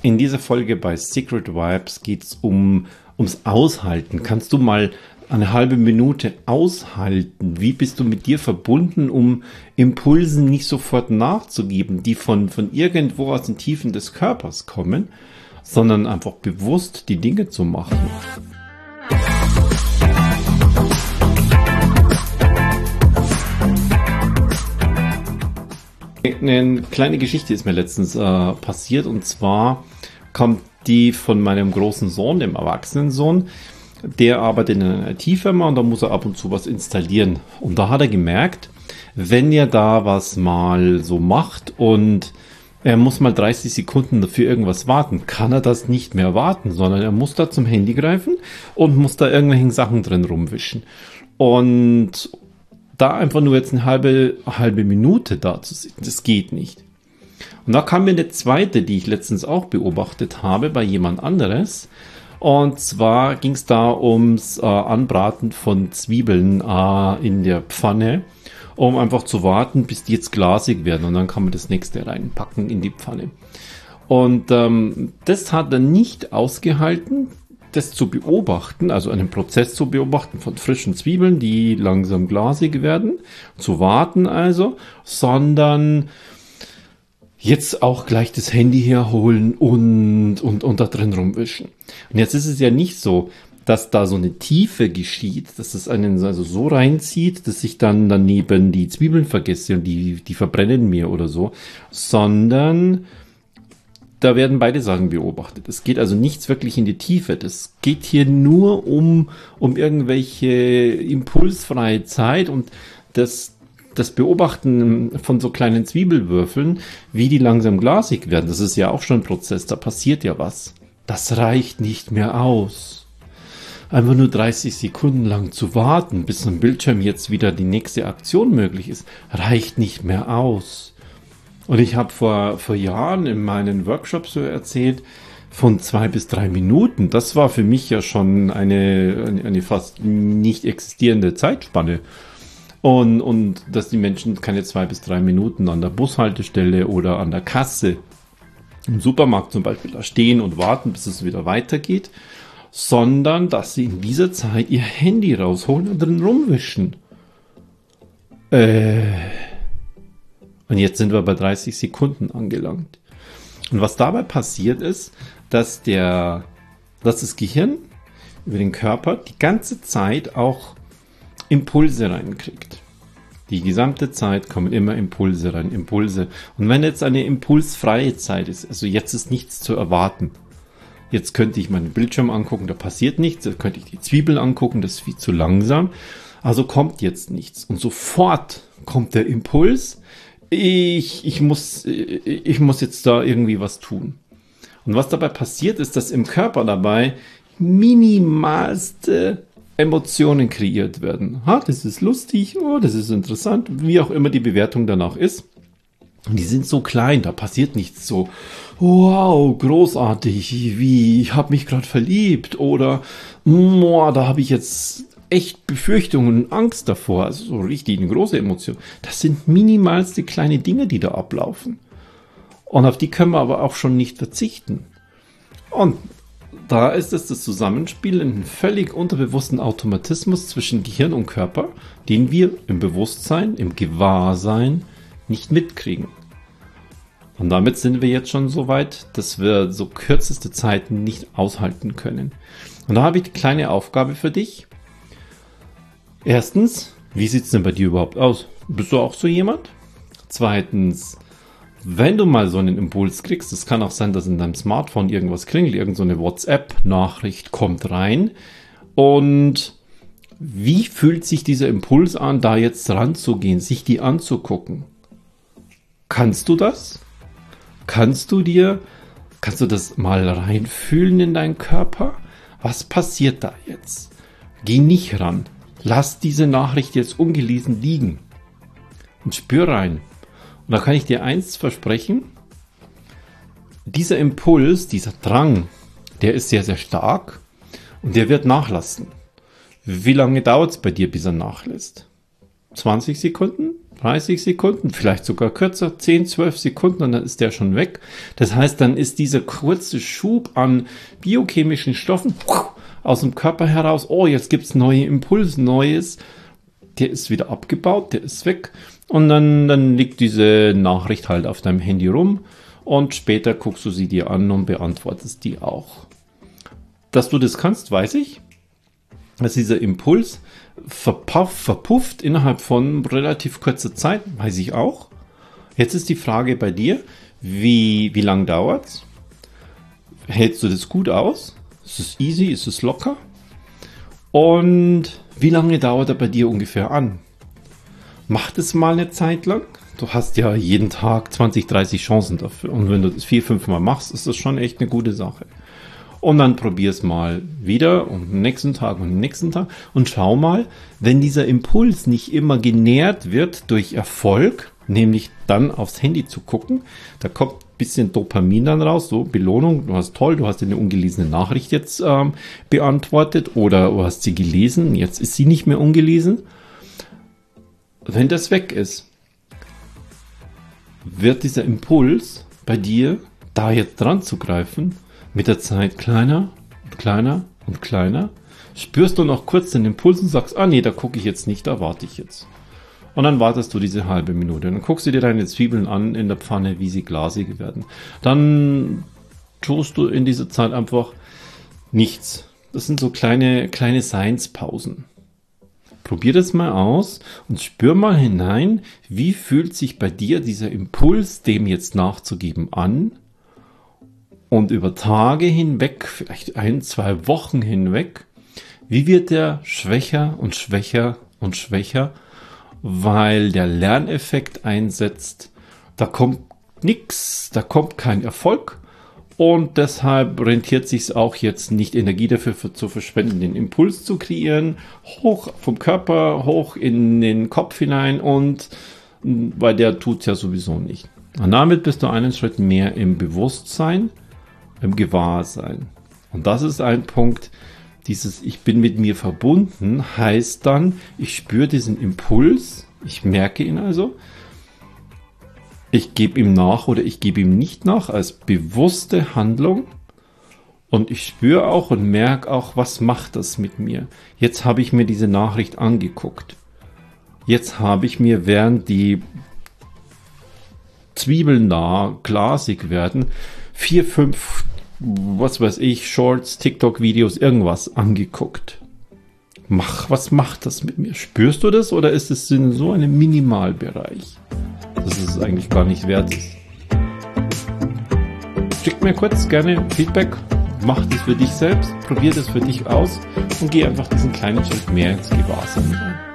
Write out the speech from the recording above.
In dieser Folge bei Secret Vibes geht es um, ums Aushalten. Kannst du mal eine halbe Minute aushalten? Wie bist du mit dir verbunden, um Impulsen nicht sofort nachzugeben, die von, von irgendwo aus den Tiefen des Körpers kommen, sondern einfach bewusst die Dinge zu machen? Eine kleine Geschichte ist mir letztens äh, passiert und zwar kommt die von meinem großen Sohn, dem Erwachsenensohn. Der arbeitet in einer IT-Firma und da muss er ab und zu was installieren. Und da hat er gemerkt, wenn er da was mal so macht und er muss mal 30 Sekunden für irgendwas warten, kann er das nicht mehr warten, sondern er muss da zum Handy greifen und muss da irgendwelchen Sachen drin rumwischen. Und da einfach nur jetzt eine halbe, halbe Minute da zu sitzen, das geht nicht. Und da kam mir eine zweite, die ich letztens auch beobachtet habe bei jemand anderes. Und zwar ging es da ums äh, Anbraten von Zwiebeln äh, in der Pfanne, um einfach zu warten, bis die jetzt glasig werden. Und dann kann man das nächste reinpacken in die Pfanne. Und ähm, das hat er nicht ausgehalten, das zu beobachten, also einen Prozess zu beobachten von frischen Zwiebeln, die langsam glasig werden, zu warten also, sondern jetzt auch gleich das Handy herholen und, und, und da drin rumwischen. Und jetzt ist es ja nicht so, dass da so eine Tiefe geschieht, dass es einen also so reinzieht, dass ich dann daneben die Zwiebeln vergesse und die, die verbrennen mir oder so, sondern da werden beide Sachen beobachtet. Es geht also nichts wirklich in die Tiefe. Das geht hier nur um, um irgendwelche impulsfreie Zeit und das, das Beobachten von so kleinen Zwiebelwürfeln, wie die langsam glasig werden. Das ist ja auch schon ein Prozess. Da passiert ja was. Das reicht nicht mehr aus. Einfach nur 30 Sekunden lang zu warten, bis am Bildschirm jetzt wieder die nächste Aktion möglich ist, reicht nicht mehr aus. Und ich habe vor, vor Jahren in meinen Workshops so erzählt, von zwei bis drei Minuten. Das war für mich ja schon eine, eine, eine fast nicht existierende Zeitspanne. Und, und dass die Menschen keine zwei bis drei Minuten an der Bushaltestelle oder an der Kasse im Supermarkt zum Beispiel da stehen und warten, bis es wieder weitergeht, sondern dass sie in dieser Zeit ihr Handy rausholen und drin rumwischen. Äh und jetzt sind wir bei 30 Sekunden angelangt. Und was dabei passiert ist, dass der, dass das Gehirn über den Körper die ganze Zeit auch Impulse reinkriegt. Die gesamte Zeit kommen immer Impulse rein, Impulse. Und wenn jetzt eine impulsfreie Zeit ist, also jetzt ist nichts zu erwarten. Jetzt könnte ich meinen Bildschirm angucken, da passiert nichts. Da könnte ich die Zwiebel angucken, das ist viel zu langsam. Also kommt jetzt nichts. Und sofort kommt der Impuls, ich, ich, muss, ich muss jetzt da irgendwie was tun. Und was dabei passiert, ist, dass im Körper dabei minimalste Emotionen kreiert werden. Ha, das ist lustig, oh, das ist interessant, wie auch immer die Bewertung danach ist. Und die sind so klein, da passiert nichts so, wow, großartig, wie, ich habe mich gerade verliebt oder, boah, da habe ich jetzt echt Befürchtungen und Angst davor, also so richtig eine große Emotion. Das sind minimalste kleine Dinge, die da ablaufen. Und auf die können wir aber auch schon nicht verzichten. Und da ist es das Zusammenspiel in einem völlig unterbewussten Automatismus zwischen Gehirn und Körper, den wir im Bewusstsein, im Gewahrsein nicht mitkriegen. Und damit sind wir jetzt schon so weit, dass wir so kürzeste Zeiten nicht aushalten können. Und da habe ich die kleine Aufgabe für dich. Erstens, wie sieht es denn bei dir überhaupt aus? Bist du auch so jemand? Zweitens, wenn du mal so einen Impuls kriegst, es kann auch sein, dass in deinem Smartphone irgendwas klingelt, irgendeine so WhatsApp-Nachricht kommt rein. Und wie fühlt sich dieser Impuls an, da jetzt ranzugehen, sich die anzugucken? Kannst du das? Kannst du dir, kannst du das mal reinfühlen in deinen Körper? Was passiert da jetzt? Geh nicht ran. Lass diese Nachricht jetzt ungelesen liegen und spür rein. Und da kann ich dir eins versprechen. Dieser Impuls, dieser Drang, der ist sehr, sehr stark und der wird nachlassen. Wie lange dauert es bei dir, bis er nachlässt? 20 Sekunden, 30 Sekunden, vielleicht sogar kürzer, 10, 12 Sekunden und dann ist der schon weg. Das heißt, dann ist dieser kurze Schub an biochemischen Stoffen aus dem Körper heraus, oh, jetzt gibt's neue Impulse, Neues, der ist wieder abgebaut, der ist weg und dann, dann liegt diese Nachricht halt auf deinem Handy rum und später guckst du sie dir an und beantwortest die auch. Dass du das kannst, weiß ich. Dass dieser Impuls verpuff, verpufft innerhalb von relativ kurzer Zeit, weiß ich auch. Jetzt ist die Frage bei dir, wie, wie lang dauert's? Hältst du das gut aus? Ist es easy? Ist es locker? Und wie lange dauert er bei dir ungefähr an? Mach das mal eine Zeit lang. Du hast ja jeden Tag 20, 30 Chancen dafür. Und wenn du das vier, fünf Mal machst, ist das schon echt eine gute Sache. Und dann probier es mal wieder und den nächsten Tag und den nächsten Tag und schau mal, wenn dieser Impuls nicht immer genährt wird durch Erfolg, nämlich dann aufs Handy zu gucken, da kommt bisschen Dopamin dann raus, so Belohnung, du hast toll, du hast eine ungelesene Nachricht jetzt ähm, beantwortet oder du hast sie gelesen, jetzt ist sie nicht mehr ungelesen. Wenn das weg ist, wird dieser Impuls bei dir, da jetzt dran zu greifen, mit der Zeit kleiner und kleiner und kleiner. Spürst du noch kurz den Impuls und sagst, ah nee, da gucke ich jetzt nicht, da warte ich jetzt. Und dann wartest du diese halbe Minute. Dann guckst du dir deine Zwiebeln an in der Pfanne, wie sie glasig werden. Dann tust du in dieser Zeit einfach nichts. Das sind so kleine, kleine Seinspausen. Probier das mal aus und spür mal hinein, wie fühlt sich bei dir dieser Impuls, dem jetzt nachzugeben, an. Und über Tage hinweg, vielleicht ein, zwei Wochen hinweg, wie wird der schwächer und schwächer und schwächer weil der Lerneffekt einsetzt. Da kommt nichts, da kommt kein Erfolg und deshalb rentiert sich auch jetzt nicht Energie dafür für, zu verschwenden, den Impuls zu kreieren, hoch vom Körper, hoch in den Kopf hinein und weil der tut es ja sowieso nicht. Und damit bist du einen Schritt mehr im Bewusstsein, im Gewahrsein. Und das ist ein Punkt, dieses Ich bin mit mir verbunden heißt dann, ich spüre diesen Impuls, ich merke ihn also, ich gebe ihm nach oder ich gebe ihm nicht nach als bewusste Handlung und ich spüre auch und merke auch, was macht das mit mir. Jetzt habe ich mir diese Nachricht angeguckt. Jetzt habe ich mir, während die Zwiebeln da glasig werden, vier, fünf was weiß ich, Shorts, TikTok-Videos, irgendwas angeguckt. Mach, was macht das mit mir? Spürst du das oder ist es in so einem Minimalbereich, dass es eigentlich gar nicht wert ist? Schick mir kurz gerne Feedback, mach das für dich selbst, probier das für dich aus und geh einfach diesen kleinen Schritt mehr ins Gewahrsam rein.